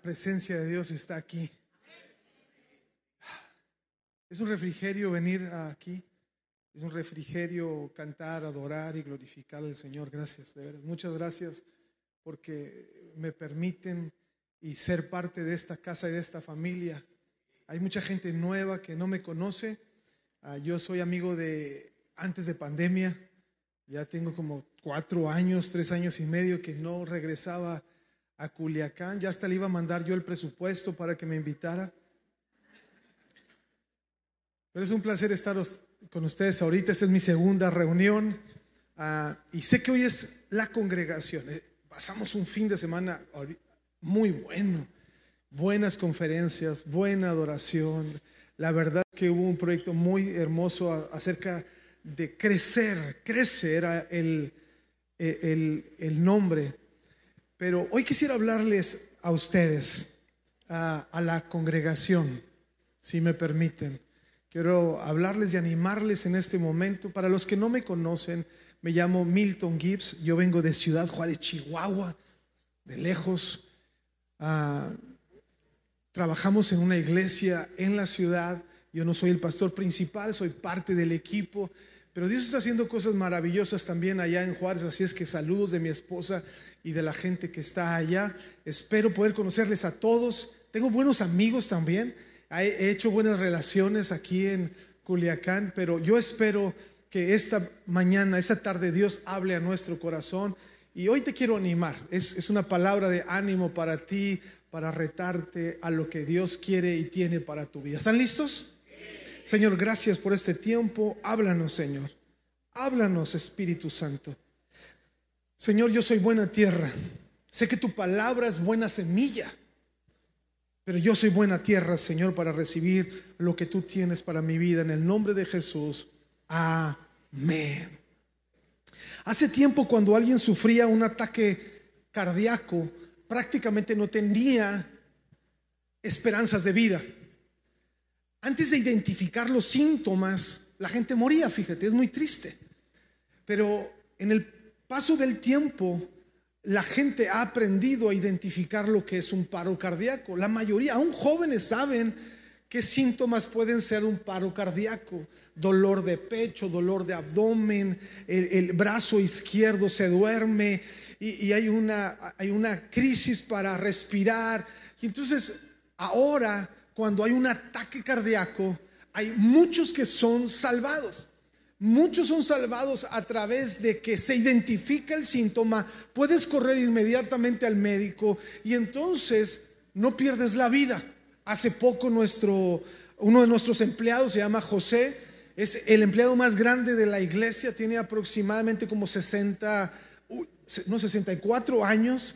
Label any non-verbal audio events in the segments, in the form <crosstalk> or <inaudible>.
presencia de Dios está aquí. Es un refrigerio venir aquí. Es un refrigerio cantar, adorar y glorificar al Señor. Gracias, de verdad. Muchas gracias porque me permiten y ser parte de esta casa y de esta familia. Hay mucha gente nueva que no me conoce. Ah, yo soy amigo de antes de pandemia. Ya tengo como cuatro años, tres años y medio que no regresaba a Culiacán. Ya hasta le iba a mandar yo el presupuesto para que me invitara. Pero es un placer estar con ustedes ahorita. Esta es mi segunda reunión. Ah, y sé que hoy es la congregación. Eh, pasamos un fin de semana muy bueno. Buenas conferencias, buena adoración. La verdad que hubo un proyecto muy hermoso acerca de crecer. Crece era el, el, nombre. Pero hoy quisiera hablarles a ustedes, a, la congregación, si me permiten. Quiero hablarles y animarles en este momento. Para los que no me conocen, me llamo Milton Gibbs. Yo vengo de Ciudad Juárez, Chihuahua, de lejos. Ah, trabajamos en una iglesia en la ciudad. Yo no soy el pastor principal, soy parte del equipo. Pero Dios está haciendo cosas maravillosas también allá en Juárez. Así es que saludos de mi esposa y de la gente que está allá. Espero poder conocerles a todos. Tengo buenos amigos también he hecho buenas relaciones aquí en Culiacán, pero yo espero que esta mañana, esta tarde, Dios hable a nuestro corazón. Y hoy te quiero animar. Es, una palabra de ánimo para ti, para retarte a lo que Dios quiere y tiene para tu vida. ¿Están listos? Señor, gracias por este tiempo. Háblanos, Señor. Háblanos, Espíritu Santo. Señor, yo soy buena tierra. Sé que tu palabra es buena semilla. Pero yo soy buena tierra, Señor, para recibir lo que tú tienes para mi vida. En el nombre de Jesús. Amén. Hace tiempo cuando alguien sufría un ataque cardíaco, prácticamente no tenía esperanzas de vida. Antes de identificar los síntomas, la gente moría, fíjate, es muy triste. Pero en el paso del tiempo, la gente ha aprendido a identificar lo que es un paro cardíaco. La mayoría, aún jóvenes, saben qué síntomas pueden ser un paro cardíaco. Dolor de pecho, dolor de abdomen, el, brazo izquierdo se duerme y, hay, una, hay una crisis para respirar. Y entonces, ahora, cuando hay un ataque cardíaco, hay muchos que son salvados. Muchos son salvados a través de que se identifica el síntoma, puedes correr inmediatamente al médico y entonces no pierdes la vida. Hace poco nuestro, uno de nuestros empleados se llama José, es el empleado más grande de la iglesia, tiene aproximadamente como 60, no 64 años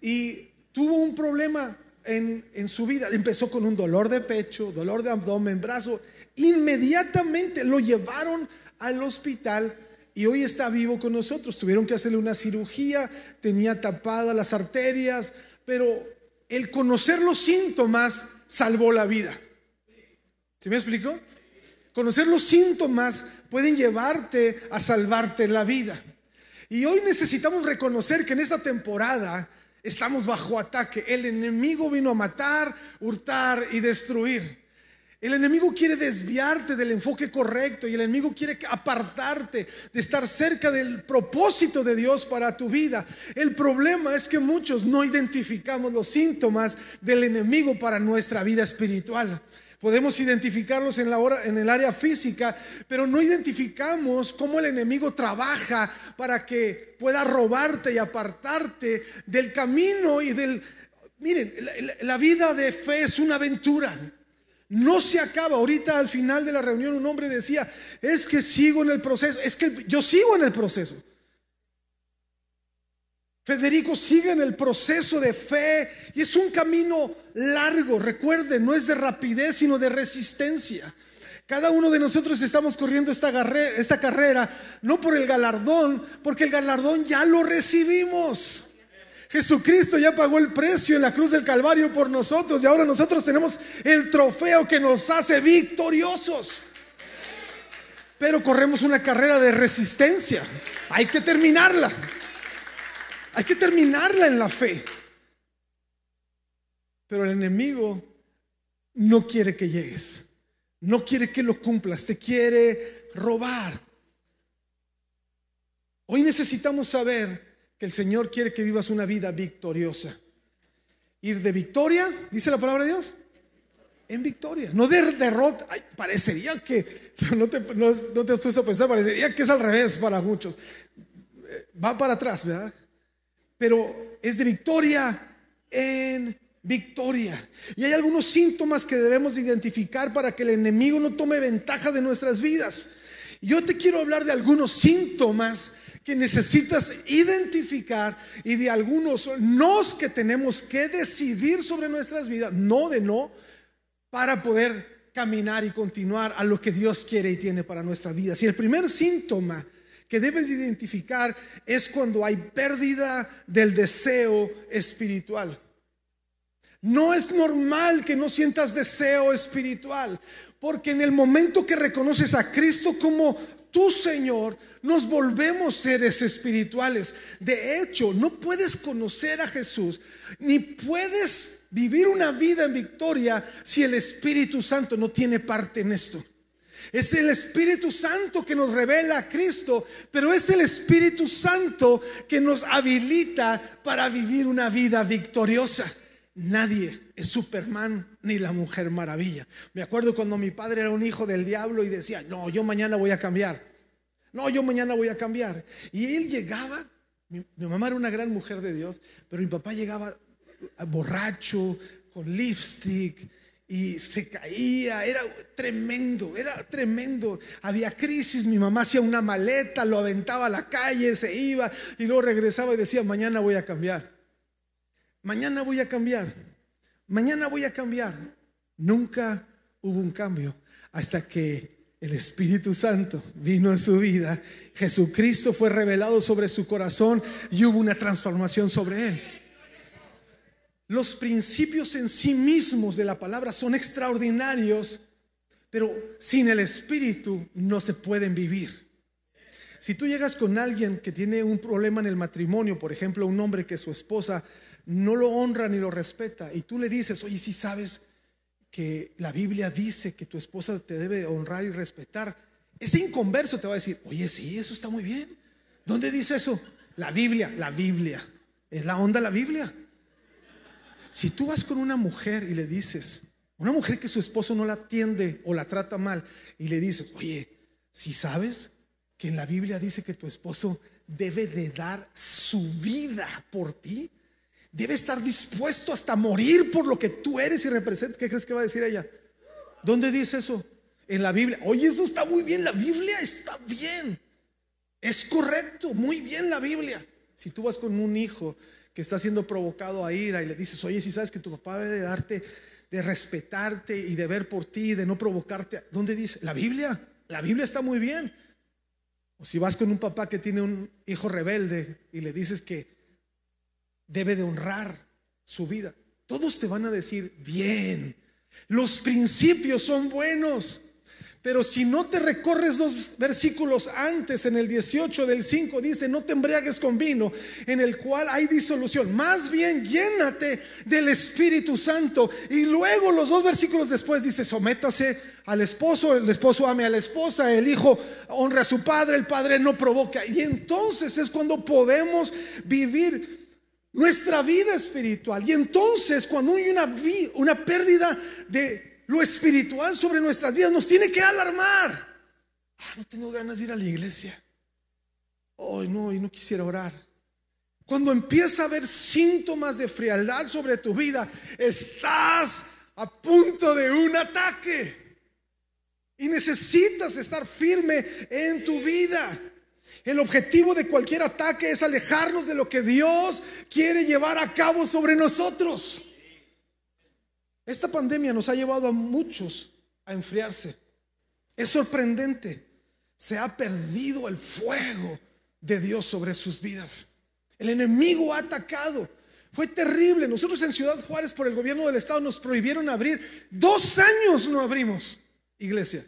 y tuvo un problema en, su vida. Empezó con un dolor de pecho, dolor de abdomen, brazo. Inmediatamente lo llevaron al hospital y hoy está vivo con nosotros. Tuvieron que hacerle una cirugía, tenía tapadas las arterias, pero el conocer los síntomas salvó la vida. ¿Se me explicó? Conocer los síntomas pueden llevarte a salvarte la vida. Y hoy necesitamos reconocer que en esta temporada estamos bajo ataque. El enemigo vino a matar, hurtar y destruir. El enemigo quiere desviarte del enfoque correcto y el enemigo quiere apartarte de estar cerca del propósito de Dios para tu vida. El problema es que muchos no identificamos los síntomas del enemigo para nuestra vida espiritual. Podemos identificarlos en, la hora, en el área física, pero no identificamos cómo el enemigo trabaja para que pueda robarte y apartarte del camino y del... Miren, la vida de fe es una aventura. No se acaba. Ahorita al final de la reunión un hombre decía, es que sigo en el proceso. Es que yo sigo en el proceso. Federico sigue en el proceso de fe y es un camino largo. Recuerden, no es de rapidez, sino de resistencia. Cada uno de nosotros estamos corriendo esta, esta carrera, no por el galardón, porque el galardón ya lo recibimos. Jesucristo ya pagó el precio en la cruz del Calvario por nosotros y ahora nosotros tenemos el trofeo que nos hace victoriosos. Pero corremos una carrera de resistencia. Hay que terminarla. Hay que terminarla en la fe. Pero el enemigo no quiere que llegues. No quiere que lo cumplas. Te quiere robar. Hoy necesitamos saber que el Señor quiere que vivas una vida victoriosa. Ir de victoria, dice la palabra de Dios, en victoria, no de derrota. parecería que, no te, no, a pensar, parecería que es al revés para muchos. Eh, va para atrás, ¿verdad? Pero es de victoria en victoria. Y hay algunos síntomas que debemos identificar para que el enemigo no tome ventaja de nuestras vidas. Yo te quiero hablar de algunos síntomas que necesitas identificar y de algunos nos que tenemos que decidir sobre nuestras vidas, no de no, para poder caminar y continuar a lo que Dios quiere y tiene para nuestras vidas. Y el primer síntoma que debes identificar es cuando hay pérdida del deseo espiritual. No es normal que no sientas deseo espiritual, porque en el momento que reconoces a Cristo como tu Señor, nos volvemos seres espirituales. De hecho, no puedes conocer a Jesús, ni puedes vivir una vida en victoria si el Espíritu Santo no tiene parte en esto. Es el Espíritu Santo que nos revela a Cristo, pero es el Espíritu Santo que nos habilita para vivir una vida victoriosa. Nadie es Superman ni la mujer maravilla. Me acuerdo cuando mi padre era un hijo del diablo y decía, no, yo mañana voy a cambiar. No, yo mañana voy a cambiar. Y él llegaba, mi, mamá era una gran mujer de Dios, pero mi papá llegaba borracho, con lipstick, y se caía, era tremendo, era tremendo. Había crisis, mi mamá hacía una maleta, lo aventaba a la calle, se iba y luego regresaba y decía, mañana voy a cambiar. Mañana voy a cambiar. Mañana voy a cambiar. Nunca hubo un cambio hasta que el Espíritu Santo vino en su vida. Jesucristo fue revelado sobre su corazón y hubo una transformación sobre él. Los principios en sí mismos de la palabra son extraordinarios, pero sin el Espíritu no se pueden vivir. Si tú llegas con alguien que tiene un problema en el matrimonio, por ejemplo, un hombre que su esposa no lo honra ni lo respeta, y tú le dices, oye, si sabes que la Biblia dice que tu esposa te debe honrar y respetar, ese inconverso te va a decir, oye, sí, eso está muy bien. ¿Dónde dice eso? La Biblia, la Biblia. ¿Es la onda la Biblia? Si tú vas con una mujer y le dices, una mujer que su esposo no la atiende o la trata mal, y le dices, oye, si sabes que en la Biblia dice que tu esposo debe de dar su vida por ti, debe estar dispuesto hasta morir por lo que tú eres y representas, ¿qué crees que va a decir ella? ¿Dónde dice eso? En la Biblia. Oye, eso está muy bien, la Biblia está bien. Es correcto, muy bien la Biblia. Si tú vas con un hijo que está siendo provocado a ira y le dices, oye, si sabes que tu papá debe de darte, de respetarte y de ver por ti, de no provocarte, ¿dónde dice? La Biblia, la Biblia está muy bien. O si vas con un papá que tiene un hijo rebelde y le dices que debe de honrar su vida, todos te van a decir, bien, los principios son buenos. Pero si no te recorres dos versículos antes, en el 18 del 5 dice, no te embriagues con vino, en el cual hay disolución. Más bien llénate del Espíritu Santo. Y luego los dos versículos después dice, sométase al esposo, el esposo ame a la esposa, el hijo honra a su padre, el padre no provoca. Y entonces es cuando podemos vivir nuestra vida espiritual. Y entonces cuando hay una, una pérdida de lo espiritual sobre nuestras vidas nos tiene que alarmar. Ah, no tengo ganas de ir a la iglesia. Hoy no, y no quisiera orar. Cuando empieza a haber síntomas de frialdad sobre tu vida, estás a punto de un ataque. Y necesitas estar firme en tu vida. El objetivo de cualquier ataque es alejarnos de lo que Dios quiere llevar a cabo sobre nosotros. Esta pandemia nos ha llevado a muchos a enfriarse. Es sorprendente. Se ha perdido el fuego de Dios sobre sus vidas. El enemigo ha atacado. Fue terrible. Nosotros en Ciudad Juárez por el gobierno del estado nos prohibieron abrir. Dos años no abrimos iglesia.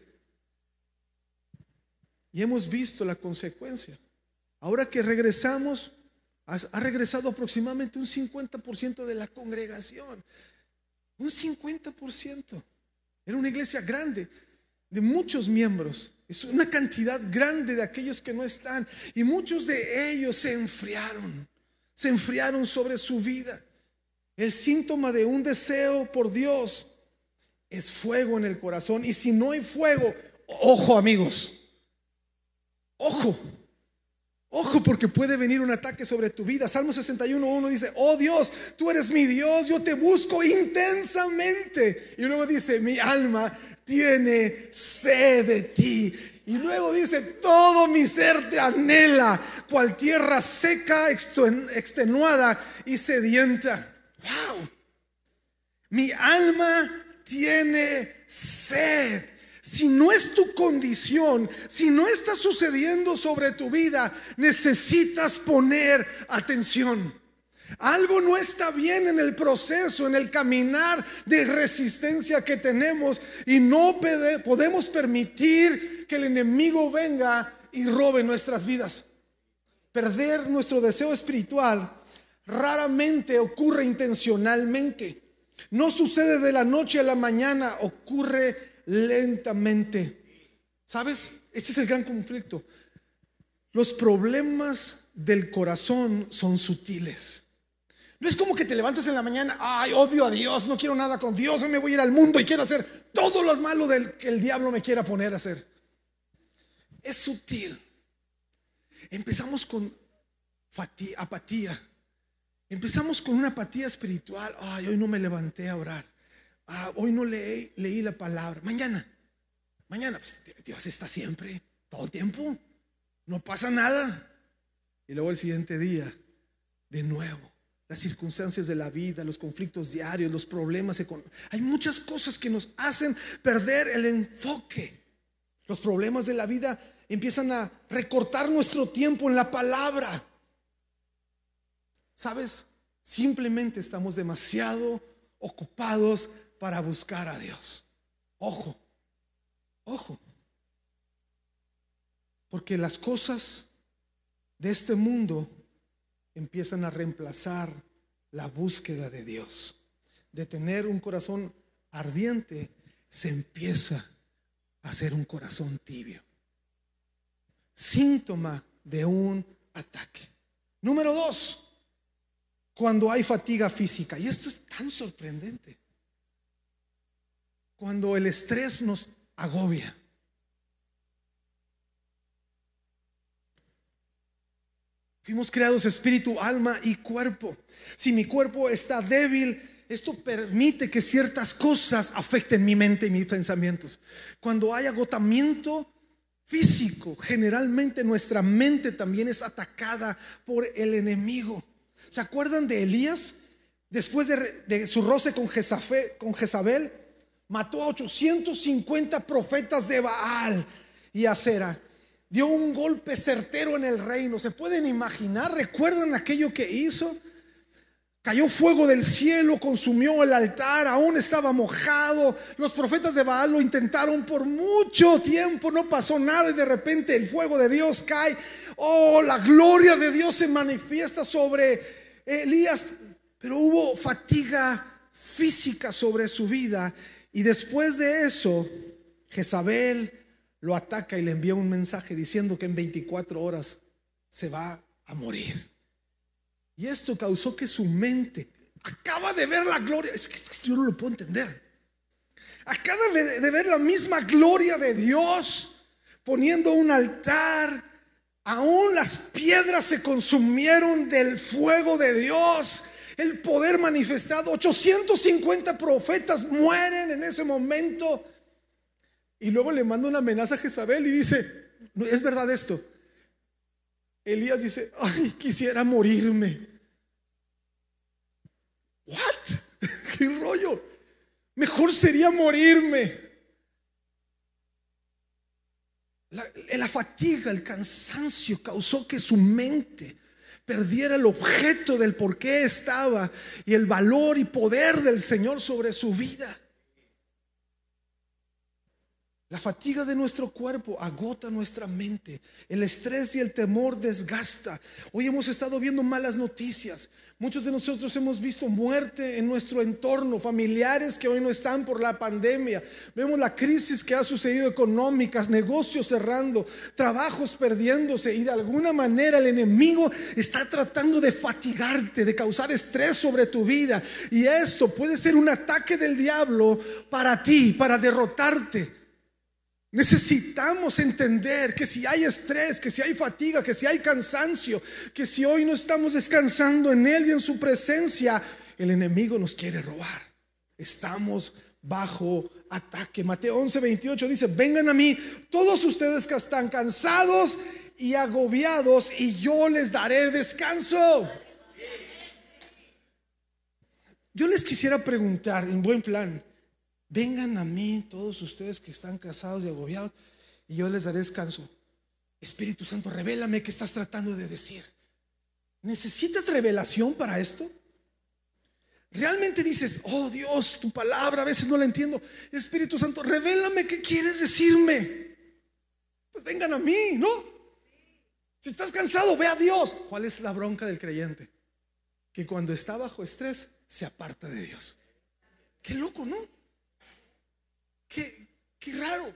Y hemos visto la consecuencia. Ahora que regresamos, ha regresado aproximadamente un 50% de la congregación. Un 50%. Era una iglesia grande, de muchos miembros. Es una cantidad grande de aquellos que no están. Y muchos de ellos se enfriaron. Se enfriaron sobre su vida. El síntoma de un deseo por Dios es fuego en el corazón. Y si no hay fuego, ojo amigos, ojo. Ojo porque puede venir un ataque sobre tu vida. Salmo 61.1 dice, oh Dios, tú eres mi Dios, yo te busco intensamente. Y luego dice, mi alma tiene sed de ti. Y luego dice, todo mi ser te anhela, cual tierra seca, extenuada y sedienta. Wow. Mi alma tiene sed. Si no es tu condición, si no está sucediendo sobre tu vida, necesitas poner atención. Algo no está bien en el proceso, en el caminar de resistencia que tenemos y no podemos permitir que el enemigo venga y robe nuestras vidas. Perder nuestro deseo espiritual raramente ocurre intencionalmente. No sucede de la noche a la mañana, ocurre lentamente. ¿Sabes? Este es el gran conflicto. Los problemas del corazón son sutiles. No es como que te levantes en la mañana, ay, odio a Dios, no quiero nada con Dios, hoy me voy a ir al mundo y quiero hacer todo lo malo del que el diablo me quiera poner a hacer. Es sutil. Empezamos con apatía. Empezamos con una apatía espiritual. Ay, hoy no me levanté a orar. Ah, hoy no leí, leí la palabra. Mañana, mañana, pues Dios está siempre, todo el tiempo. No pasa nada. Y luego el siguiente día, de nuevo, las circunstancias de la vida, los conflictos diarios, los problemas económicos. Hay muchas cosas que nos hacen perder el enfoque. Los problemas de la vida empiezan a recortar nuestro tiempo en la palabra. ¿Sabes? Simplemente estamos demasiado ocupados para buscar a Dios. Ojo, ojo. Porque las cosas de este mundo empiezan a reemplazar la búsqueda de Dios. De tener un corazón ardiente, se empieza a hacer un corazón tibio. Síntoma de un ataque. Número dos, cuando hay fatiga física. Y esto es tan sorprendente cuando el estrés nos agobia. Fuimos creados espíritu, alma y cuerpo. Si mi cuerpo está débil, esto permite que ciertas cosas afecten mi mente y mis pensamientos. Cuando hay agotamiento físico, generalmente nuestra mente también es atacada por el enemigo. ¿Se acuerdan de Elías? Después de, su roce con, con Jezabel, mató a 850 profetas de Baal y Acera. Dio un golpe certero en el reino. ¿Se pueden imaginar? ¿Recuerdan aquello que hizo? Cayó fuego del cielo, consumió el altar, aún estaba mojado. Los profetas de Baal lo intentaron por mucho tiempo, no pasó nada y de repente el fuego de Dios cae. Oh, la gloria de Dios se manifiesta sobre Elías, pero hubo fatiga física sobre su vida y después de eso, Jezabel lo ataca y le envía un mensaje diciendo que en 24 horas se va a morir. Y esto causó que su mente acaba de ver la gloria. Es que, yo no lo puedo entender. Acaba de ver la misma gloria de Dios poniendo un altar. Aún las piedras se consumieron del fuego de Dios el poder manifestado. 850 profetas mueren en ese momento. Y luego le manda una amenaza a Jezabel y dice, es verdad esto. Elías dice, ay, quisiera morirme. ¿What? <laughs> ¿Qué rollo? Mejor sería morirme. La, la, fatiga, el cansancio causó que su mente perdiera el objeto del por qué estaba y el valor y poder del Señor sobre su vida. La fatiga de nuestro cuerpo agota nuestra mente. El estrés y el temor desgasta. Hoy hemos estado viendo malas noticias. Muchos de nosotros hemos visto muerte en nuestro entorno, familiares que hoy no están por la pandemia. Vemos la crisis que ha sucedido económicas, negocios cerrando, trabajos perdiéndose y de alguna manera el enemigo está tratando de fatigarte, de causar estrés sobre tu vida. Y esto puede ser un ataque del diablo para ti, para derrotarte. Necesitamos entender que si hay estrés, que si hay fatiga, que si hay cansancio, que si hoy no estamos descansando en Él y en su presencia, el enemigo nos quiere robar. Estamos bajo ataque. Mateo 11, 28 dice, vengan a mí todos ustedes que están cansados y agobiados y yo les daré descanso. Yo les quisiera preguntar en buen plan, Vengan a mí todos ustedes que están casados y agobiados y yo les daré descanso. Espíritu Santo, revélame qué estás tratando de decir. ¿Necesitas revelación para esto? Realmente dices, oh Dios, tu palabra a veces no la entiendo. Espíritu Santo, revélame qué quieres decirme. Pues vengan a mí, ¿no? Si estás cansado, ve a Dios. ¿Cuál es la bronca del creyente? Que cuando está bajo estrés se aparta de Dios. Qué loco, ¿no? Qué, raro.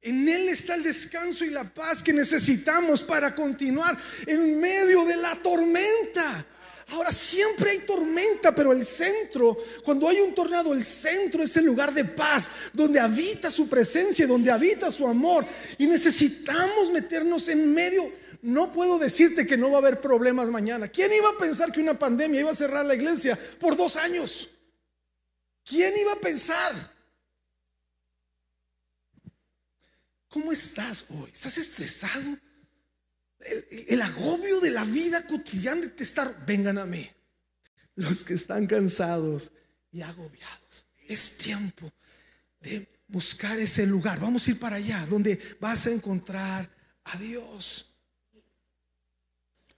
En Él está el descanso y la paz que necesitamos para continuar en medio de la tormenta. Ahora siempre hay tormenta, pero el centro, cuando hay un tornado, el centro es el lugar de paz, donde habita su presencia, donde habita su amor. Y necesitamos meternos en medio. No puedo decirte que no va a haber problemas mañana. ¿Quién iba a pensar que una pandemia iba a cerrar la iglesia por dos años? ¿Quién iba a pensar? ¿Cómo estás hoy? ¿Estás estresado? El, agobio de la vida cotidiana de estar, vengan a mí. Los que están cansados y agobiados. Es tiempo de buscar ese lugar. Vamos a ir para allá, donde vas a encontrar a Dios.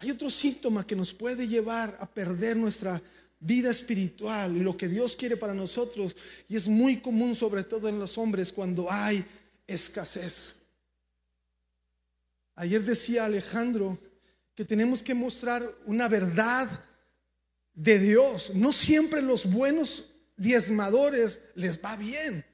Hay otro síntoma que nos puede llevar a perder nuestra vida espiritual y lo que Dios quiere para nosotros. Y es muy común, sobre todo en los hombres, cuando hay escasez. Ayer decía Alejandro que tenemos que mostrar una verdad de Dios. No siempre los buenos diezmadores les va bien.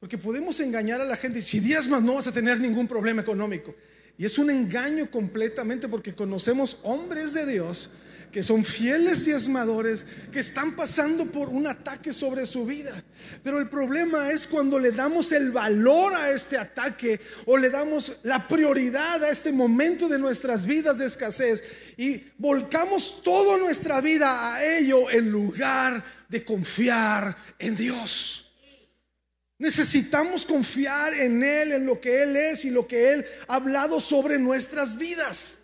Porque podemos engañar a la gente. Si diezmas no vas a tener ningún problema económico. Y es un engaño completamente porque conocemos hombres de Dios que son fieles diezmadores, que están pasando por un ataque sobre su vida. Pero el problema es cuando le damos el valor a este ataque o le damos la prioridad a este momento de nuestras vidas de escasez y volcamos toda nuestra vida a ello en lugar de confiar en Dios. Necesitamos confiar en Él, en lo que Él es y lo que Él ha hablado sobre nuestras vidas.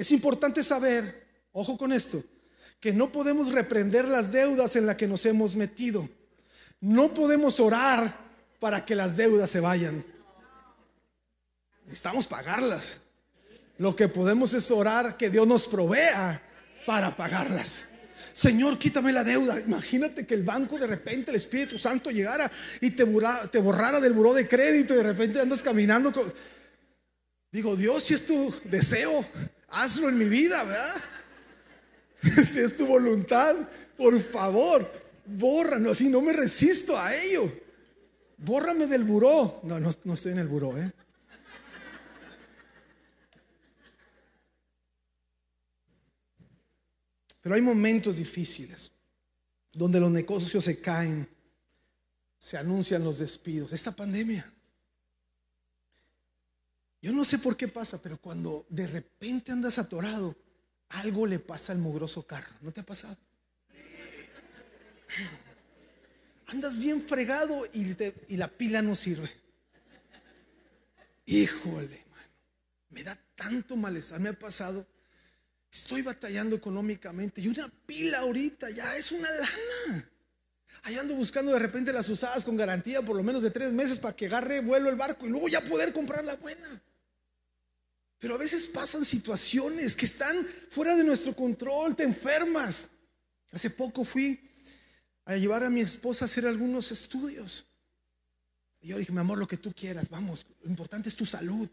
Es importante saber, ojo con esto, que no podemos reprender las deudas en las que nos hemos metido. No podemos orar para que las deudas se vayan. Necesitamos pagarlas. Lo que podemos es orar que Dios nos provea para pagarlas. Señor, quítame la deuda. Imagínate que el banco de repente, el Espíritu Santo llegara y te, borrara del buró de crédito y de repente andas caminando con... Digo, Dios, si es tu deseo, hazlo en mi vida, ¿verdad? <laughs> si es tu voluntad, por favor, bórranos, así no me resisto a ello. Bórrame del buró. No, no, no estoy en el buró, ¿eh? Pero hay momentos difíciles donde los negocios se caen, se anuncian los despidos. Esta pandemia yo no sé por qué pasa, pero cuando de repente andas atorado, algo le pasa al mugroso carro. ¿No te ha pasado? Andas bien fregado y, la pila no sirve. Híjole, mano, me da tanto malestar. Me ha pasado. Estoy batallando económicamente y una pila ahorita ya es una lana. Ahí ando buscando de repente las usadas con garantía por lo menos de tres meses para que agarre vuelo el barco y luego ya poder comprar la buena. Pero a veces pasan situaciones que están fuera de nuestro control, te enfermas. Hace poco fui a llevar a mi esposa a hacer algunos estudios. Y yo dije, mi amor, lo que tú quieras, vamos, lo importante es tu salud.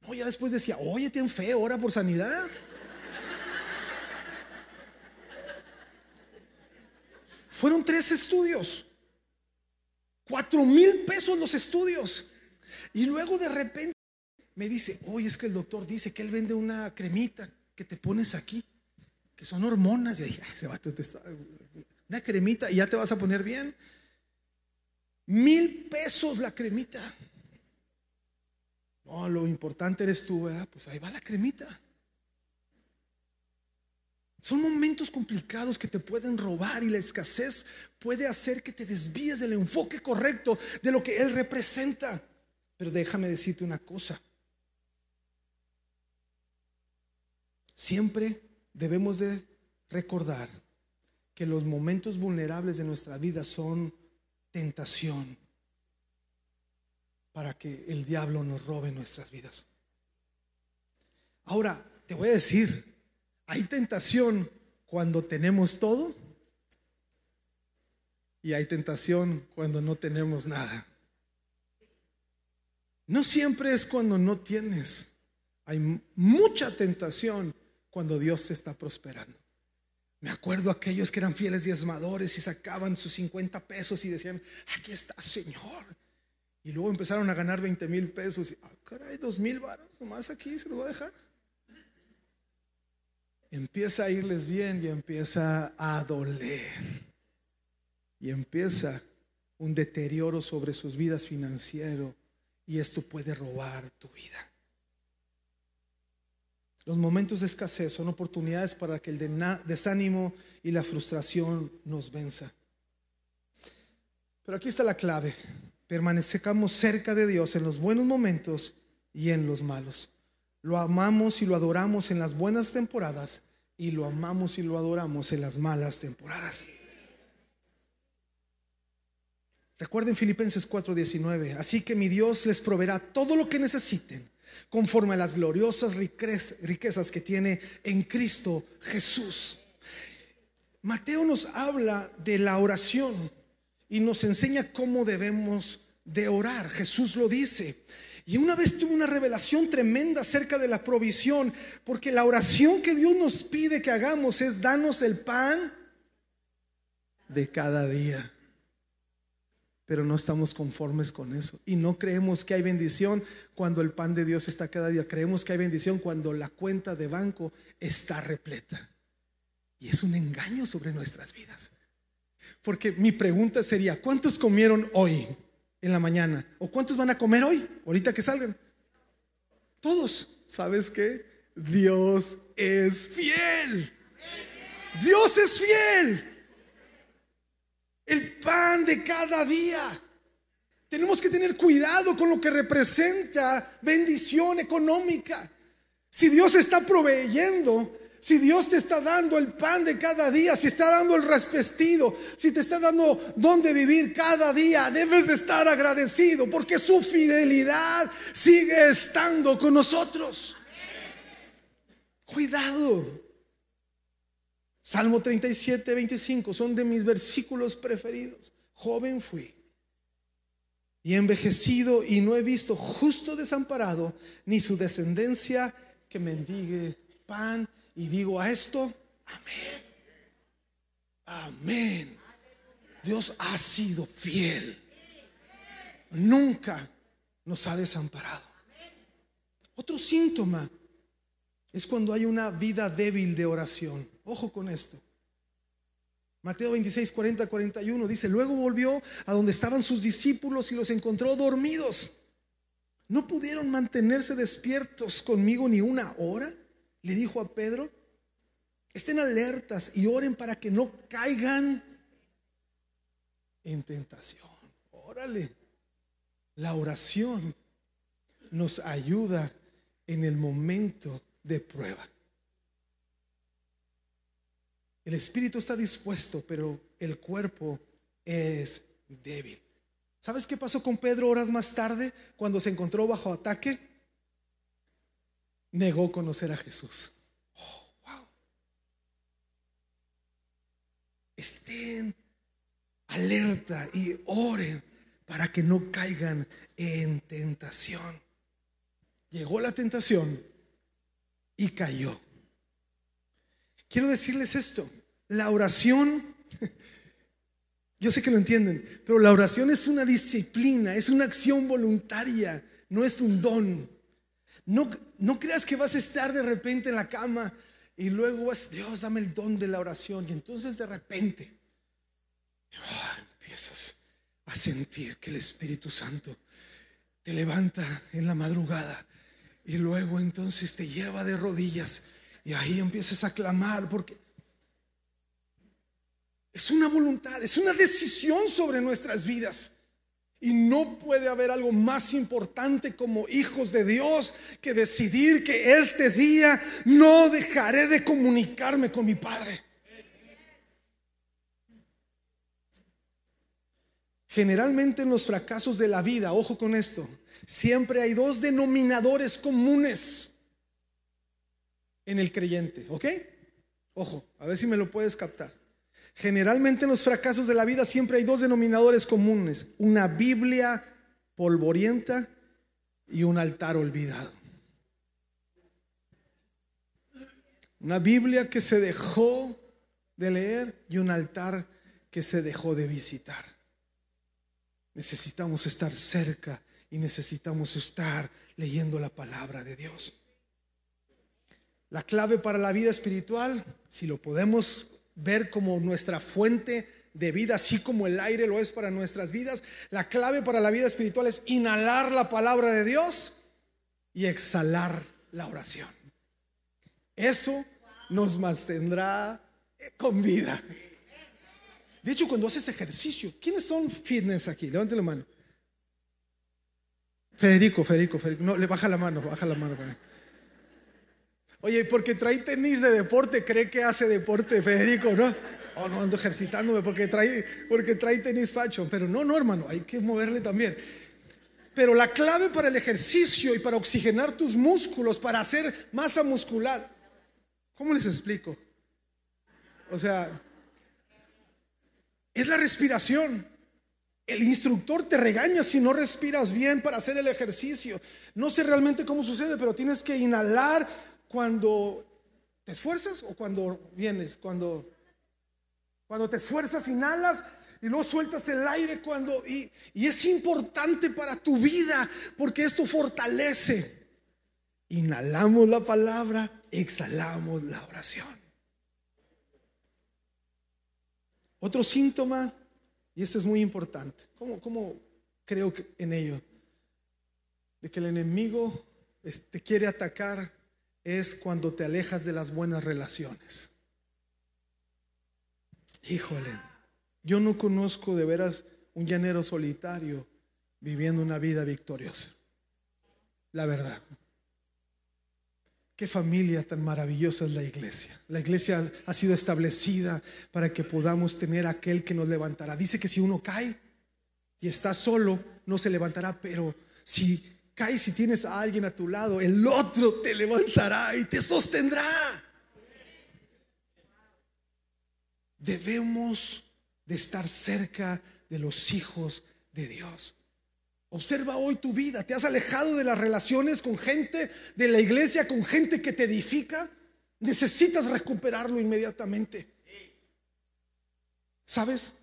No, ya después decía, oye, ten fe, ora por sanidad. Fueron tres estudios. Cuatro mil pesos los estudios. Y luego de repente me dice, oye, es que el doctor dice que él vende una cremita que te pones aquí, que son hormonas. Y yo dije, ese vato te está... Una cremita y ya te vas a poner bien. Mil pesos la cremita. No, lo importante eres tú, ¿verdad? Pues ahí va la cremita. Son momentos complicados que te pueden robar y la escasez puede hacer que te desvíes del enfoque correcto de lo que Él representa. Pero déjame decirte una cosa. Siempre debemos de recordar que los momentos vulnerables de nuestra vida son tentación para que el diablo nos robe nuestras vidas. Ahora, te voy a decir, hay tentación cuando tenemos todo y hay tentación cuando no tenemos nada. No siempre es cuando no tienes. Hay mucha tentación cuando Dios se está prosperando. Me acuerdo aquellos que eran fieles diezmadores y sacaban sus 50 pesos y decían, aquí está Señor. Y luego empezaron a ganar 20 mil pesos. Y, ah, caray, dos mil varos, nomás aquí se lo voy a dejar empieza a irles bien y empieza a doler. Y empieza un deterioro sobre sus vidas financiero y esto puede robar tu vida. Los momentos de escasez son oportunidades para que el desánimo y la frustración nos venza. Pero aquí está la clave. Permanezcamos cerca de Dios en los buenos momentos y en los malos. Lo amamos y lo adoramos en las buenas temporadas y lo amamos y lo adoramos en las malas temporadas. Recuerden Filipenses 4:19, así que mi Dios les proveerá todo lo que necesiten conforme a las gloriosas riquezas que tiene en Cristo Jesús. Mateo nos habla de la oración y nos enseña cómo debemos de orar. Jesús lo dice. Y una vez tuve una revelación tremenda acerca de la provisión, porque la oración que Dios nos pide que hagamos es danos el pan de cada día. Pero no estamos conformes con eso. Y no creemos que hay bendición cuando el pan de Dios está cada día. Creemos que hay bendición cuando la cuenta de banco está repleta. Y es un engaño sobre nuestras vidas. Porque mi pregunta sería, ¿cuántos comieron hoy? en la mañana? ¿O cuántos van a comer hoy? Ahorita que salgan. Todos. ¿Sabes qué? Dios es fiel. Dios es fiel. El pan de cada día. Tenemos que tener cuidado con lo que representa bendición económica. Si Dios está proveyendo, si Dios te está dando el pan de cada día, si está dando el respestido, si te está dando donde vivir cada día, debes de estar agradecido porque su fidelidad sigue estando con nosotros. Cuidado. Salmo 37, 25 son de mis versículos preferidos. Joven fui y envejecido y no he visto justo desamparado ni su descendencia que mendigue pan y digo a esto, amén. Amén. Dios ha sido fiel. Nunca nos ha desamparado. Otro síntoma es cuando hay una vida débil de oración. Ojo con esto. Mateo 26, 40, 41 dice, luego volvió a donde estaban sus discípulos y los encontró dormidos. No pudieron mantenerse despiertos conmigo ni una hora le dijo a Pedro, estén alertas y oren para que no caigan en tentación. Órale, la oración nos ayuda en el momento de prueba. El espíritu está dispuesto, pero el cuerpo es débil. ¿Sabes qué pasó con Pedro horas más tarde cuando se encontró bajo ataque? negó conocer a Jesús. Oh, wow. Estén alerta y oren para que no caigan en tentación. Llegó la tentación y cayó. Quiero decirles esto, la oración, <laughs> yo sé que lo entienden, pero la oración es una disciplina, es una acción voluntaria, no es un don. No, no creas que vas a estar de repente en la cama y luego vas, Dios, dame el don de la oración. Y entonces de repente empiezas a sentir que el Espíritu Santo te levanta en la madrugada y luego entonces te lleva de rodillas y ahí empiezas a clamar porque es una voluntad, es una decisión sobre nuestras vidas. Y no puede haber algo más importante como hijos de Dios que decidir que este día no dejaré de comunicarme con mi Padre. Generalmente en los fracasos de la vida, ojo con esto, siempre hay dos denominadores comunes en el creyente, ¿ok? Ojo, a ver si me lo puedes captar. Generalmente en los fracasos de la vida siempre hay dos denominadores comunes, una Biblia polvorienta y un altar olvidado. Una Biblia que se dejó de leer y un altar que se dejó de visitar. Necesitamos estar cerca y necesitamos estar leyendo la palabra de Dios. La clave para la vida espiritual, si lo podemos ver como nuestra fuente de vida, así como el aire lo es para nuestras vidas, la clave para la vida espiritual es inhalar la palabra de Dios y exhalar la oración. Eso nos mantendrá con vida. De hecho, cuando haces ejercicio, ¿quiénes son fitness aquí? Levanten la mano. Federico, Federico, Federico. No, le baja la mano, baja la mano. Oye, porque trae tenis de deporte, cree que hace deporte, Federico, ¿no? Oh, no ando ejercitándome porque trae, porque trae tenis fashion. Pero no, no, hermano, hay que moverle también. Pero la clave para el ejercicio y para oxigenar tus músculos, para hacer masa muscular, ¿cómo les explico? O sea, es la respiración. El instructor te regaña si no respiras bien para hacer el ejercicio. No sé realmente cómo sucede, pero tienes que inhalar cuando te esfuerzas o cuando vienes, cuando, cuando te esfuerzas, inhalas y luego sueltas el aire cuando... Y, y es importante para tu vida porque esto fortalece. Inhalamos la palabra, exhalamos la oración. Otro síntoma, y este es muy importante, ¿cómo, cómo creo en ello? De que el enemigo te quiere atacar es cuando te alejas de las buenas relaciones. Híjole, yo no conozco de veras un llanero solitario viviendo una vida victoriosa. La verdad. Qué familia tan maravillosa es la iglesia. La iglesia ha sido establecida para que podamos tener aquel que nos levantará. Dice que si uno cae y está solo, no se levantará, pero si Cae si tienes a alguien a tu lado, el otro te levantará y te sostendrá. Debemos de estar cerca de los hijos de Dios. Observa hoy tu vida. ¿Te has alejado de las relaciones con gente de la iglesia, con gente que te edifica? Necesitas recuperarlo inmediatamente. ¿Sabes?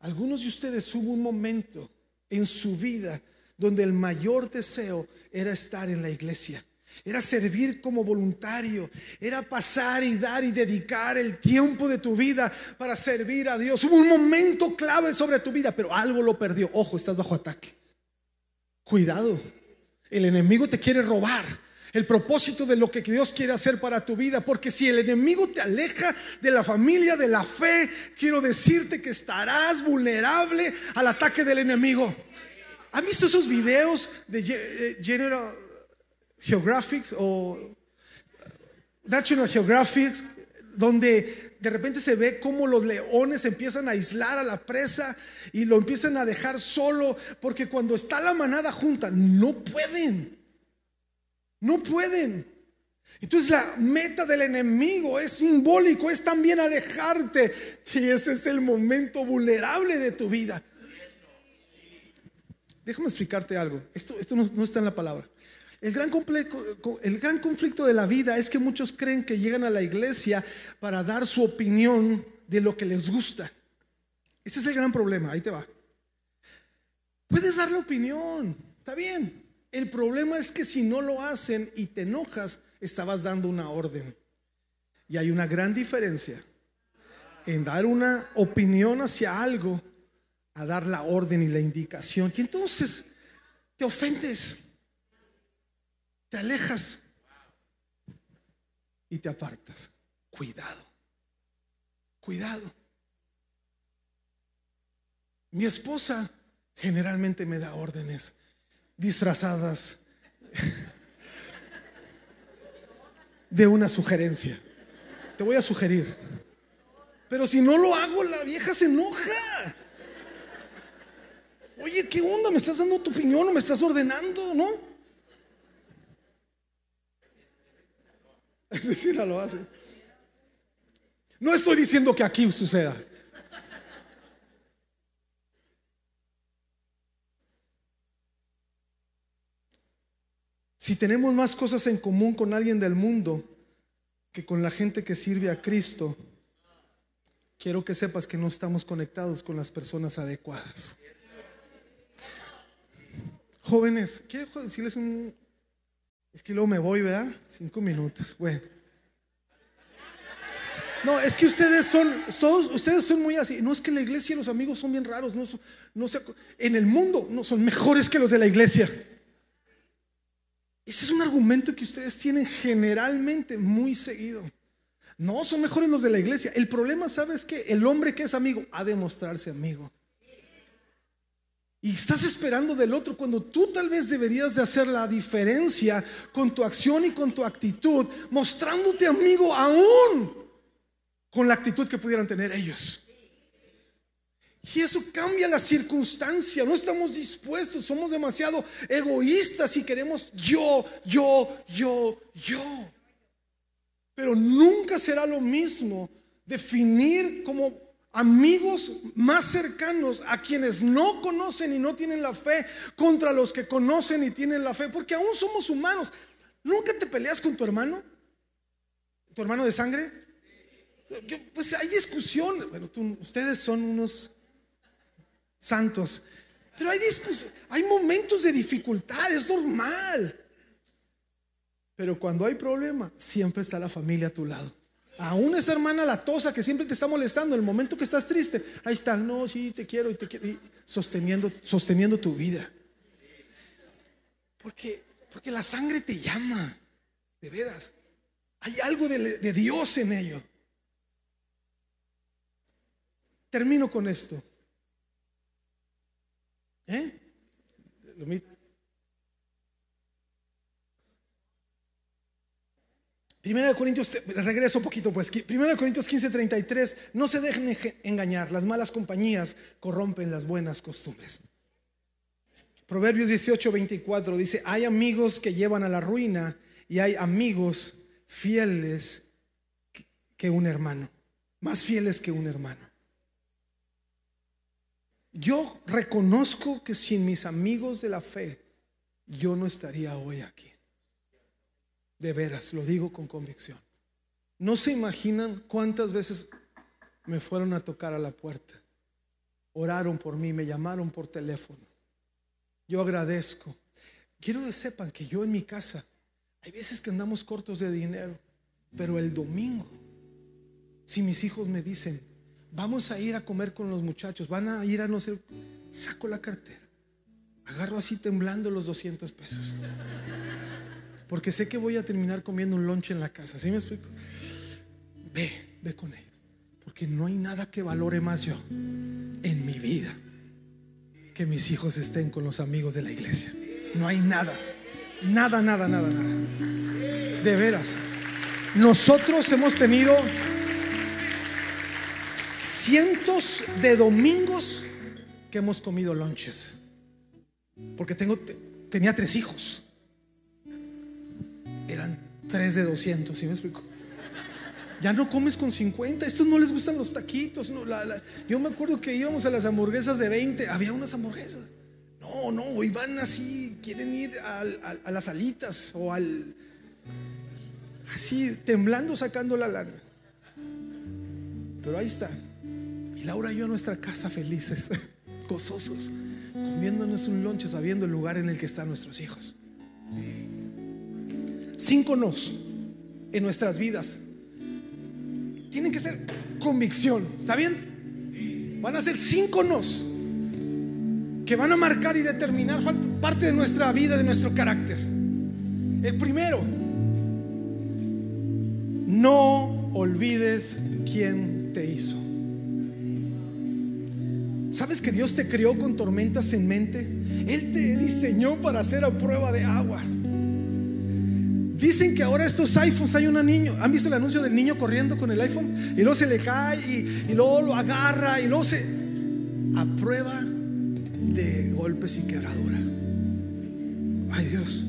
Algunos de ustedes hubo un momento en su vida donde el mayor deseo era estar en la iglesia. Era servir como voluntario, era pasar y dar y dedicar el tiempo de tu vida para servir a Dios. Hubo un momento clave sobre tu vida, pero algo lo perdió. Ojo, estás bajo ataque. Cuidado, el enemigo te quiere robar el propósito de lo que Dios quiere hacer para tu vida. Porque si el enemigo te aleja de la familia, de la fe, quiero decirte que estarás vulnerable al ataque del enemigo. ¿Han visto esos videos de eh, General Geographic o National Geographic donde de repente se ve cómo los leones empiezan a aislar a la presa y lo empiezan a dejar solo porque cuando está la manada junta no pueden. No pueden. Entonces la meta del enemigo es simbólico, es también alejarte. Y ese es el momento vulnerable de tu vida. Déjame explicarte algo. Esto, esto no, está en la palabra. El gran, el gran conflicto de la vida es que muchos creen que llegan a la iglesia para dar su opinión de lo que les gusta. Ese es el gran problema. Ahí te va. Puedes dar la opinión, está bien. El problema es que si no lo hacen y te enojas, estabas dando una orden. Y hay una gran diferencia en dar una opinión hacia algo a dar la orden y la indicación. Y entonces te ofendes, te alejas y te apartas. Cuidado, cuidado. Mi esposa generalmente me da órdenes disfrazadas <laughs> de una sugerencia. Te voy a sugerir. Pero si no lo hago, la vieja se enoja. Oye, ¿qué onda? ¿Me estás dando tu opinión o me estás ordenando? ¿No? <laughs> Es decir, lo hace. No estoy diciendo que aquí suceda. Si tenemos más cosas en común con alguien del mundo que con la gente que sirve a Cristo, quiero que sepas que no estamos conectados con las personas adecuadas. Jóvenes, quiero decirles un... Es que luego me voy, ¿verdad? Cinco minutos. Bueno. No, es que ustedes son, ustedes son muy así. No es que la iglesia y los amigos son bien raros. No, no en el mundo no son mejores que los de la iglesia. Ese es un argumento que ustedes tienen generalmente muy seguido. No, son mejores los de la iglesia. El problema, ¿sabes que El hombre que es amigo ha de mostrarse amigo. Y estás esperando del otro cuando tú tal vez deberías de hacer la diferencia con tu acción y con tu actitud, mostrándote amigo aún con la actitud que pudieran tener ellos. Y eso cambia la circunstancia. No estamos dispuestos, somos demasiado egoístas y queremos yo, yo, yo, yo. Pero nunca será lo mismo definir como amigos más cercanos a quienes no conocen y no tienen la fe contra los que conocen y tienen la fe, porque aún somos humanos. ¿Nunca te peleas con tu hermano? ¿Tu hermano de sangre? Pues hay discusión. Bueno, ustedes son unos santos. Pero hay, hay momentos de dificultad, es normal. Pero cuando hay problema, siempre está la familia a tu lado. Aún esa hermana latosa que siempre te está molestando, el momento que estás triste, ahí está, no, sí, te quiero y te quiero, sosteniendo, sosteniendo tu vida. Porque, porque la sangre te llama, de veras. Hay algo de, de Dios en ello. Termino con esto. ¿Eh? Primera de Corintios, regreso un poquito pues. Primera de Corintios 15, 33. No se dejen engañar. Las malas compañías corrompen las buenas costumbres. Proverbios 18, 24 dice: Hay amigos que llevan a la ruina y hay amigos fieles que un hermano. Más fieles que un hermano. Yo reconozco que sin mis amigos de la fe, yo no estaría hoy aquí. De veras, lo digo con convicción. No se imaginan cuántas veces me fueron a tocar a la puerta. Oraron por mí, me llamaron por teléfono. Yo agradezco. Quiero que sepan que yo en mi casa, hay veces que andamos cortos de dinero, pero el domingo, si mis hijos me dicen, vamos a ir a comer con los muchachos, van a ir a no sé, saco la cartera, agarro así temblando los 200 pesos. Porque sé que voy a terminar comiendo un lunch en la casa, ¿sí me explico? Ve, ve con ellos. Porque no hay nada que valore más yo en mi vida que mis hijos estén con los amigos de la iglesia. No hay nada, nada, nada, nada, nada. De veras. Nosotros hemos tenido cientos de domingos que hemos comido lunches. Porque tengo, tenía tres hijos. Eran tres de 200, ¿sí me explico? Ya no comes con 50. Estos no les gustan los taquitos. No, yo me acuerdo que íbamos a las hamburguesas de 20. Había unas hamburguesas. No, no, iban así. Quieren ir a, las alitas o al. Así, temblando, sacando la lana. Pero ahí está. Y Laura y yo a nuestra casa felices, <laughs> gozosos, comiéndonos un lonche, sabiendo el lugar en el que están nuestros hijos. Cinco nos en nuestras vidas tienen que ser convicción. ¿Está bien? Van a ser cinco nos que van a marcar y determinar parte de nuestra vida, de nuestro carácter. El primero, no olvides quién te hizo. ¿Sabes que Dios te creó con tormentas en mente? Él te diseñó para hacer a prueba de agua. Dicen que ahora estos iPhones hay un niño. ¿Han visto el anuncio del niño corriendo con el iPhone? Y luego se le cae y, luego lo agarra y luego se. a prueba de golpes y quebraduras. Ay Dios.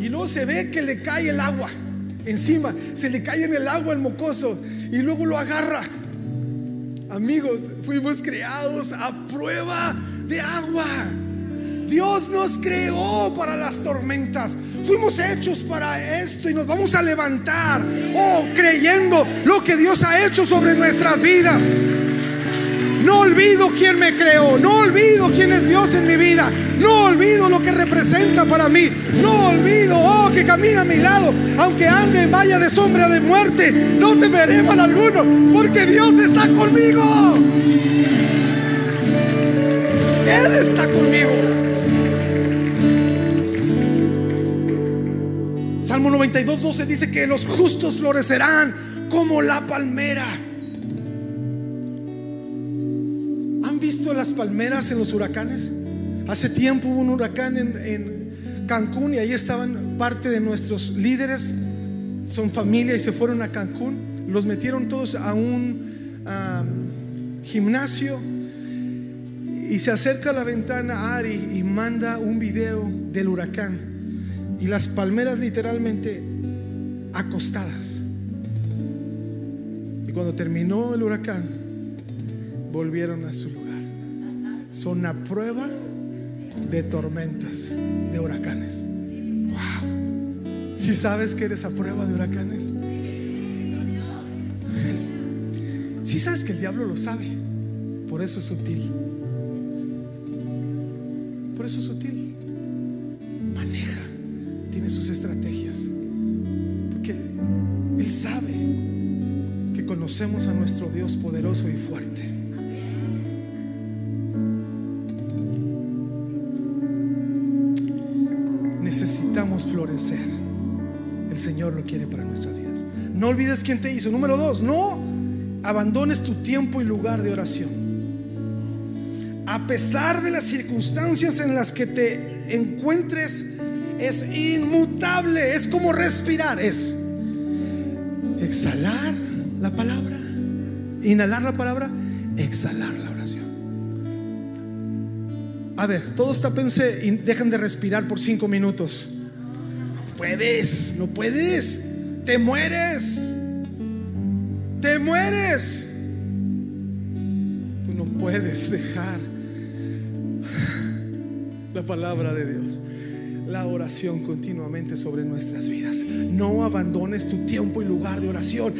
Y luego se ve que le cae el agua encima. Se le cae en el agua el mocoso. Y luego lo agarra. Amigos, fuimos creados a prueba de agua. Dios nos creó para las tormentas. Fuimos hechos para esto y nos vamos a levantar, oh, creyendo lo que Dios ha hecho sobre nuestras vidas. No olvido quién me creó, no olvido quién es Dios en mi vida, no olvido lo que representa para mí, no olvido, oh, que camina a mi lado, aunque ande en valla de sombra de muerte, no temeré mal alguno, porque Dios está conmigo. Él está conmigo. Salmo 92, 12 dice que los justos florecerán como la palmera. ¿Han visto las palmeras en los huracanes? Hace tiempo hubo un huracán en, Cancún y ahí estaban parte de nuestros líderes, son familia y se fueron a Cancún. Los metieron todos a un gimnasio y se acerca a la ventana Ari y manda un video del huracán y las palmeras literalmente acostadas. Y cuando terminó el huracán, volvieron a su lugar. Son una prueba de tormentas, de huracanes. Wow. Si sabes que eres a prueba de huracanes. Si sabes que el diablo lo sabe. Por eso es sutil. Por eso es sutil. Sus estrategias. Porque Él sabe que conocemos a nuestro Dios poderoso y fuerte. Necesitamos florecer. El Señor lo quiere para nuestras vidas. No olvides quién te hizo. Número dos, no abandones tu tiempo y lugar de oración. A pesar de las circunstancias en las que te encuentres, es inmutable, es como respirar, es exhalar la palabra, inhalar la palabra, exhalar la oración. A ver, todos tapense y dejen de respirar por cinco minutos. No puedes, no puedes, te mueres, te mueres. Tú no puedes dejar la palabra de Dios la oración continuamente sobre nuestras vidas. No abandones tu tiempo y lugar de oración.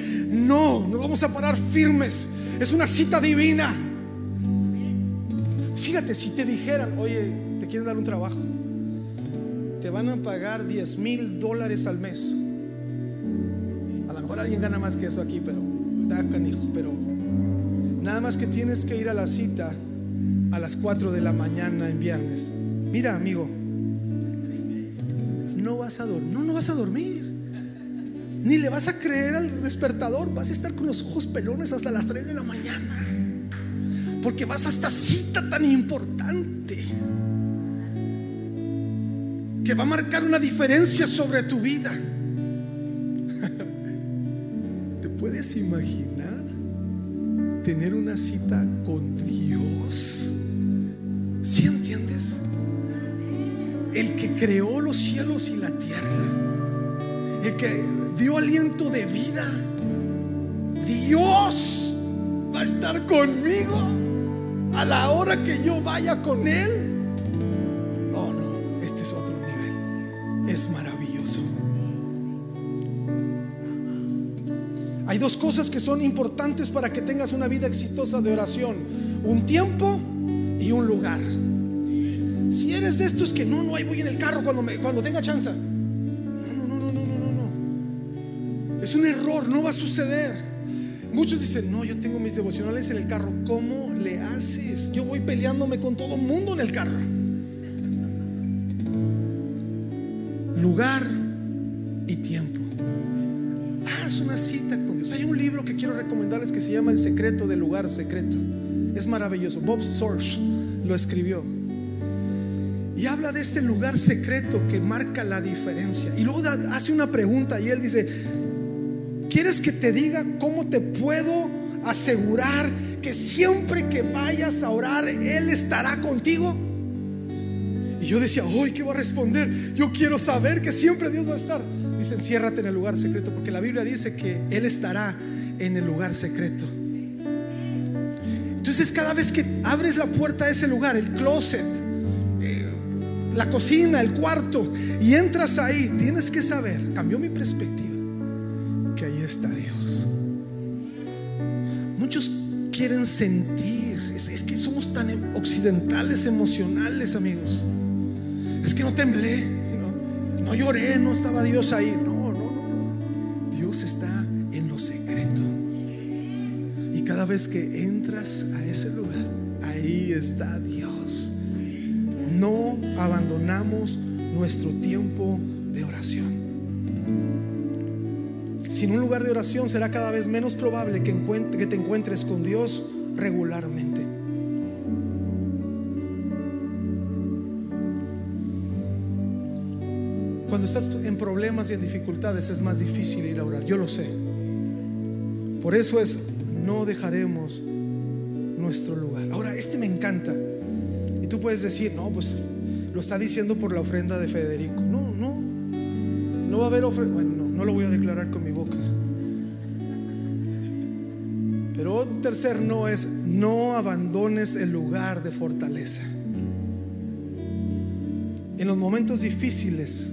No, nos vamos a parar firmes. Es una cita divina. Fíjate, si te dijeran, oye, te quieren dar un trabajo, te van a pagar 10 mil dólares al mes. A lo mejor alguien gana más que eso aquí, pero pero nada más que tienes que ir a la cita a las 4 de la mañana en viernes. Mira, amigo, No, no vas a dormir. Ni le vas a creer al despertador. Vas a estar con los ojos pelones hasta las 3 de la mañana. Porque vas a esta cita tan importante. Que va a marcar una diferencia sobre tu vida. <laughs> ¿Te puedes imaginar tener una cita con Dios? Creó los cielos y la tierra, el que dio aliento de vida. Dios va a estar conmigo a la hora que yo vaya con Él. Oh, no, este es otro nivel. Es maravilloso. Hay dos cosas que son importantes para que tengas una vida exitosa de oración. Un tiempo y un lugar. Eres de estos que no, no, ahí voy en el carro cuando, me, cuando tenga chance. No, no, no, no, no, no, no. Es un error, no va a suceder. Muchos dicen, no, yo tengo mis devocionales en el carro. ¿Cómo le haces? Yo voy peleándome con todo el mundo en el carro. Lugar y tiempo. Haz una cita con Dios. Hay un libro que quiero recomendarles que se llama El secreto del lugar secreto. Es maravilloso. Bob Sorge lo escribió. Y habla de este lugar secreto que marca la diferencia. Y luego hace una pregunta y él dice, ¿quieres que te diga cómo te puedo asegurar que siempre que vayas a orar, Él estará contigo? Y yo decía, hoy ¿qué va a responder? Yo quiero saber que siempre Dios va a estar. Dice, enciérrate en el lugar secreto, porque la Biblia dice que Él estará en el lugar secreto. Entonces cada vez que abres la puerta a ese lugar, el closet, la cocina, el cuarto, y entras ahí, tienes que saber, cambió mi perspectiva, que ahí está Dios. Muchos quieren sentir, es, que somos tan occidentales, emocionales, amigos. Es que no temblé, no, no lloré, no estaba Dios ahí. No, no, no. Dios está en lo secreto. Y cada vez que entras a ese lugar, ahí está Dios no abandonamos nuestro tiempo de oración. Sin un lugar de oración será cada vez menos probable que, que te encuentres con Dios regularmente. Cuando estás en problemas y en dificultades es más difícil ir a orar, yo lo sé. Por eso es, no dejaremos nuestro lugar. Ahora, este me encanta puedes decir, no, pues lo está diciendo por la ofrenda de Federico. No, no. No va a haber ofrenda. Bueno, no, no lo voy a declarar con mi boca. Pero un tercer no es, no abandones el lugar de fortaleza. En los momentos difíciles,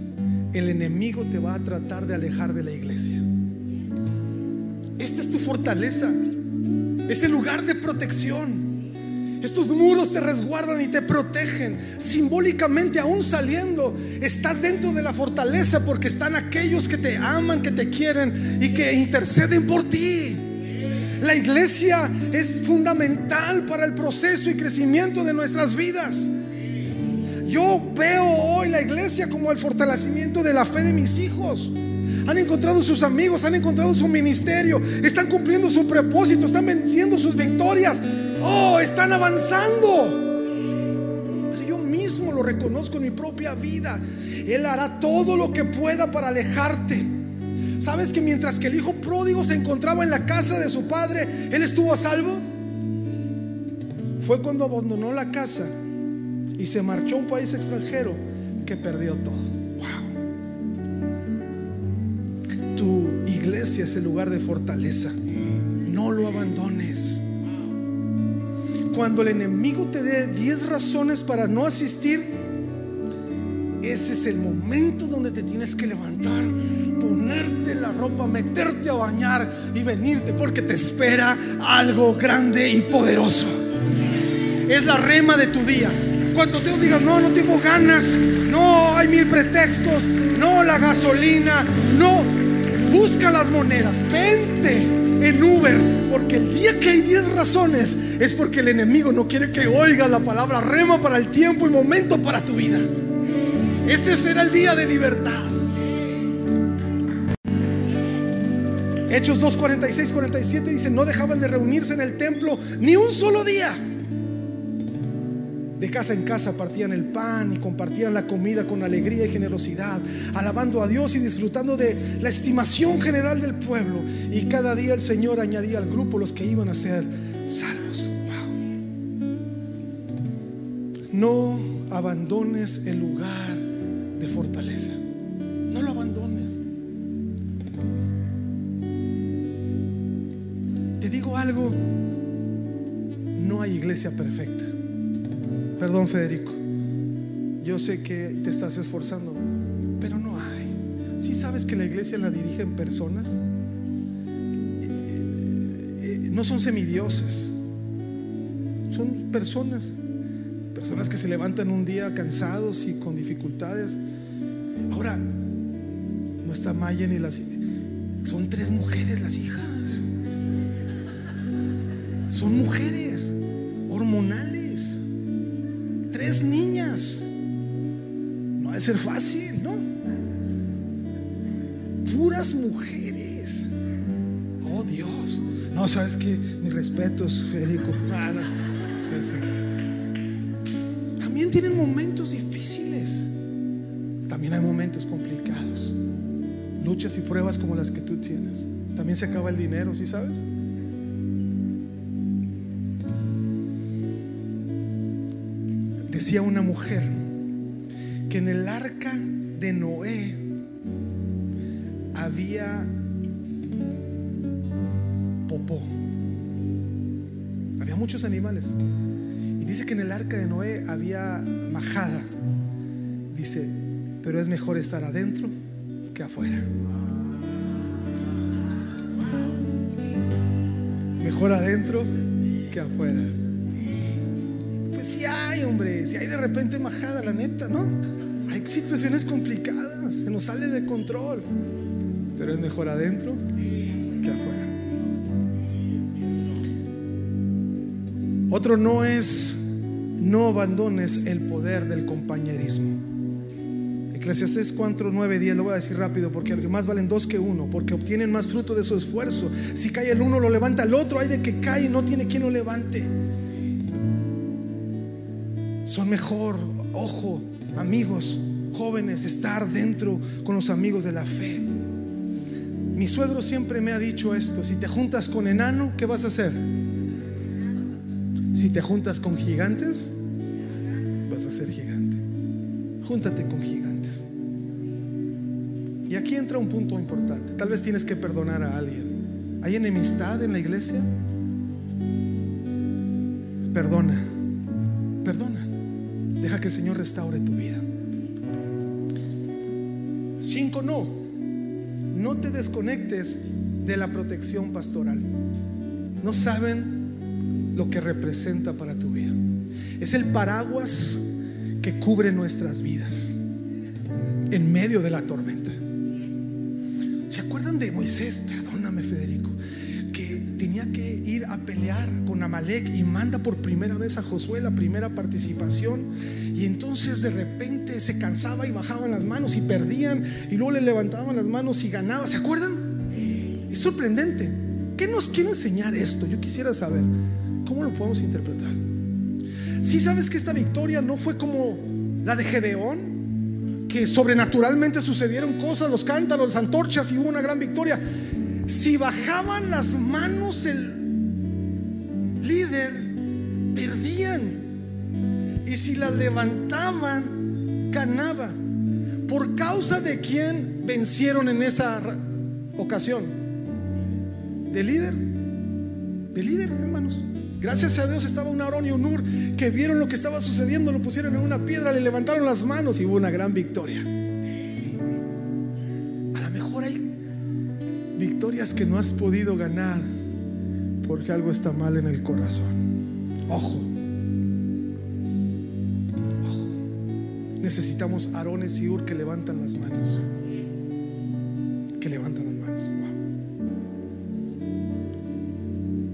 el enemigo te va a tratar de alejar de la iglesia. Esta es tu fortaleza. Es el lugar de protección. Estos muros te resguardan y te protegen. Simbólicamente, aún saliendo, estás dentro de la fortaleza porque están aquellos que te aman, que te quieren y que interceden por ti. La iglesia es fundamental para el proceso y crecimiento de nuestras vidas. Yo veo hoy la iglesia como el fortalecimiento de la fe de mis hijos. Han encontrado sus amigos, han encontrado su ministerio, están cumpliendo su propósito, están venciendo sus victorias Oh, están avanzando. Pero yo mismo lo reconozco en mi propia vida. Él hará todo lo que pueda para alejarte. ¿Sabes que mientras que el hijo pródigo se encontraba en la casa de su padre, él estuvo a salvo? Fue cuando abandonó la casa y se marchó a un país extranjero que perdió todo. Wow. Tu iglesia es el lugar de fortaleza. No lo abandones cuando el enemigo te dé 10 razones para no asistir, ese es el momento donde te tienes que levantar, ponerte la ropa, meterte a bañar y venirte porque te espera algo grande y poderoso. Es la rema de tu día. Cuando te digas, no, no tengo ganas, no, hay mil pretextos, no, la gasolina, no, busca las monedas, vente en Uber, razones es porque el enemigo no quiere que oigas la palabra rema para el tiempo y momento para tu vida. Ese será el día de libertad. Hechos 2, 46, 47 dice, no dejaban de reunirse en el templo ni un solo día de casa en casa partían el pan y compartían la comida con alegría y generosidad, alabando a Dios y disfrutando de la estimación general del pueblo. Y cada día el Señor añadía al grupo los que iban a ser salvos. Wow. No abandones el lugar de fortaleza. No lo abandones. Te digo algo, no hay iglesia perfecta. Perdón Federico, yo sé que te estás esforzando, pero no hay. Si sabes que la iglesia la dirigen personas, no son semidioses, son personas, personas que se levantan un día cansados y con dificultades. Ahora, no está Maya ni las... Son tres mujeres las hijas. Son mujeres hormonales. Tres niñas. No ha de ser fácil, ¿no? Puras mujeres. No, sabes que mis respetos, Federico. También tienen momentos difíciles. También hay momentos complicados. Luchas y pruebas como las que tú tienes. También se acaba el dinero, ¿sí sabes? Decía una mujer que en el arca de Noé había muchos animales. Y dice que en el arca de Noé había majada. Dice, pero es mejor estar adentro que afuera. Mejor adentro que afuera. Pues si hay, hombre, si hay de repente majada, la neta, ¿no? Hay situaciones complicadas, se nos sale de control, pero es mejor adentro No es, no abandones el poder del compañerismo. Eclesiastés 4, 9, 10, lo voy a decir rápido porque más valen dos que uno, porque obtienen más fruto de su esfuerzo. Si cae el uno, lo levanta el otro, hay de que cae y no tiene quien lo levante. Son mejor, ojo, amigos, jóvenes, estar dentro con los amigos de la fe. Mi suegro siempre me ha dicho esto, si te juntas con enano, ¿qué vas a hacer? Si te juntas con gigantes, vas a ser gigante. Júntate con gigantes. Y aquí entra un punto importante. Tal vez tienes que perdonar a alguien. ¿Hay enemistad en la iglesia? Perdona. Perdona. Deja que el Señor restaure tu vida. Cinco, no. No te desconectes de la protección pastoral. No saben lo que representa para tu vida. Es el paraguas que cubre nuestras vidas en medio de la tormenta. ¿Se acuerdan de Moisés? Perdóname, Federico, que tenía que ir a pelear con Amalek y manda por primera vez a Josué la primera participación. Y entonces de repente se cansaba y bajaban las manos y perdían, y luego le levantaban las manos y ganaba. ¿Se acuerdan? Es sorprendente. ¿Qué nos quiere enseñar esto? Yo quisiera saber cómo lo podemos interpretar. Si sabes que esta victoria no fue como la de Gedeón, que sobrenaturalmente sucedieron cosas, los cántaros, las antorchas y hubo una gran victoria. Si bajaban las manos el líder, perdían. Y si las levantaban, ganaba. ¿Por causa de quién vencieron en esa ocasión? ¿Del líder? ¿Del líder, hermanos? Gracias a Dios estaba un Aarón y un Ur que vieron lo que estaba sucediendo, lo pusieron en una piedra, le levantaron las manos y hubo una gran victoria. A lo mejor hay victorias que no has podido ganar porque algo está mal en el corazón. Ojo. Ojo. Necesitamos Aarones y Ur que levantan las manos. Que levantan las manos.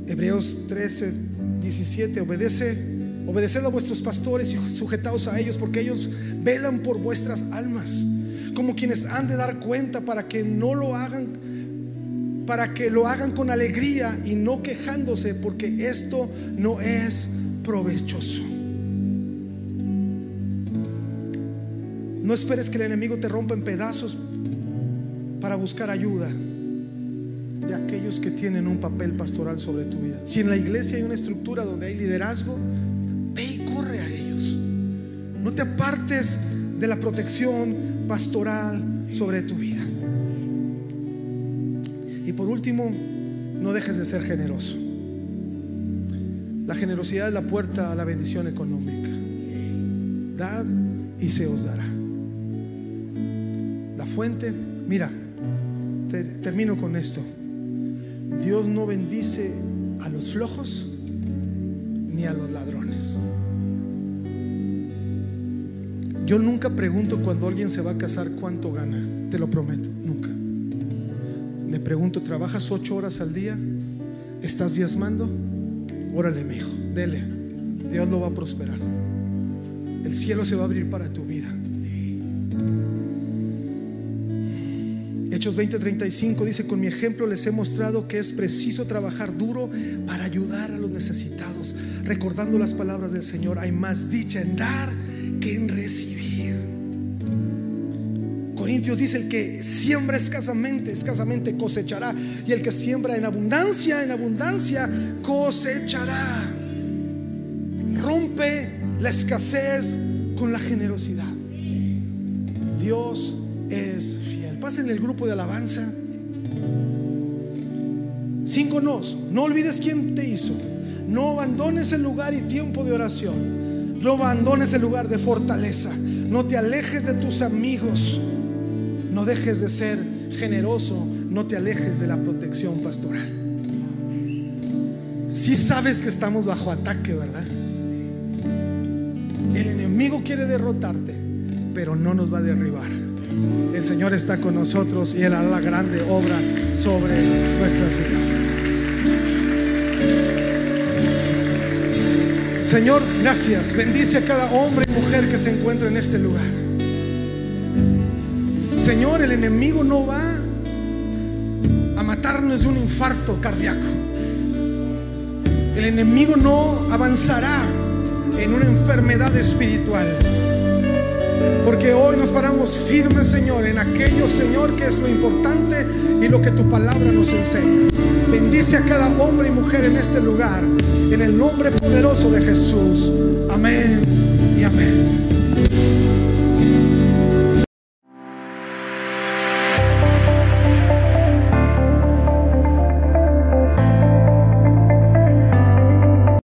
Hebreos 13, 17, obedece, obedeced a vuestros pastores y sujetaos a ellos, porque ellos velan por vuestras almas, como quienes han de dar cuenta para que no lo hagan, para que lo hagan con alegría y no quejándose, porque esto no es provechoso. No esperes que el enemigo te rompa en pedazos para buscar ayuda de aquellos que tienen un papel pastoral sobre tu vida. Si en la iglesia hay una estructura donde hay liderazgo, ve y corre a ellos. No te apartes de la protección pastoral sobre tu vida. Y por último, no dejes de ser generoso. La generosidad es la puerta a la bendición económica. Dad y se os dará. La fuente, mira, termino con esto. Dios no bendice a los flojos ni a los ladrones. Yo nunca pregunto cuando alguien se va a casar cuánto gana, te lo prometo, nunca. Le pregunto, ¿trabajas ocho horas al día? ¿Estás diezmando? Órale, mi hijo, dele. Dios lo va a prosperar. El cielo se va a abrir para tu vida. Hechos 20:35 dice, con mi ejemplo les he mostrado que es preciso trabajar duro para ayudar a los necesitados, recordando las palabras del Señor, hay más dicha en dar que en recibir. Corintios dice, el que siembra escasamente, escasamente cosechará, y el que siembra en abundancia, en abundancia cosechará. Rompe la escasez con la generosidad. Dios es en el grupo de alabanza. Cinco nos. No olvides quién te hizo. No abandones el lugar y tiempo de oración. No abandones el lugar de fortaleza. No te alejes de tus amigos. No dejes de ser generoso. No te alejes de la protección pastoral. Si sabes que estamos bajo ataque, ¿verdad? El enemigo quiere derrotarte, pero no nos va a derribar. El Señor está con nosotros y Él hará la grande obra sobre nuestras vidas. Señor, gracias. Bendice a cada hombre y mujer que se encuentra en este lugar. Señor, el enemigo no va a matarnos de un infarto cardíaco. El enemigo no avanzará en una enfermedad espiritual. Porque hoy nos paramos firmes, Señor, en aquello, Señor, que es lo importante y lo que tu palabra nos enseña. Bendice a cada hombre y mujer en este lugar, en el nombre poderoso de Jesús. Amén.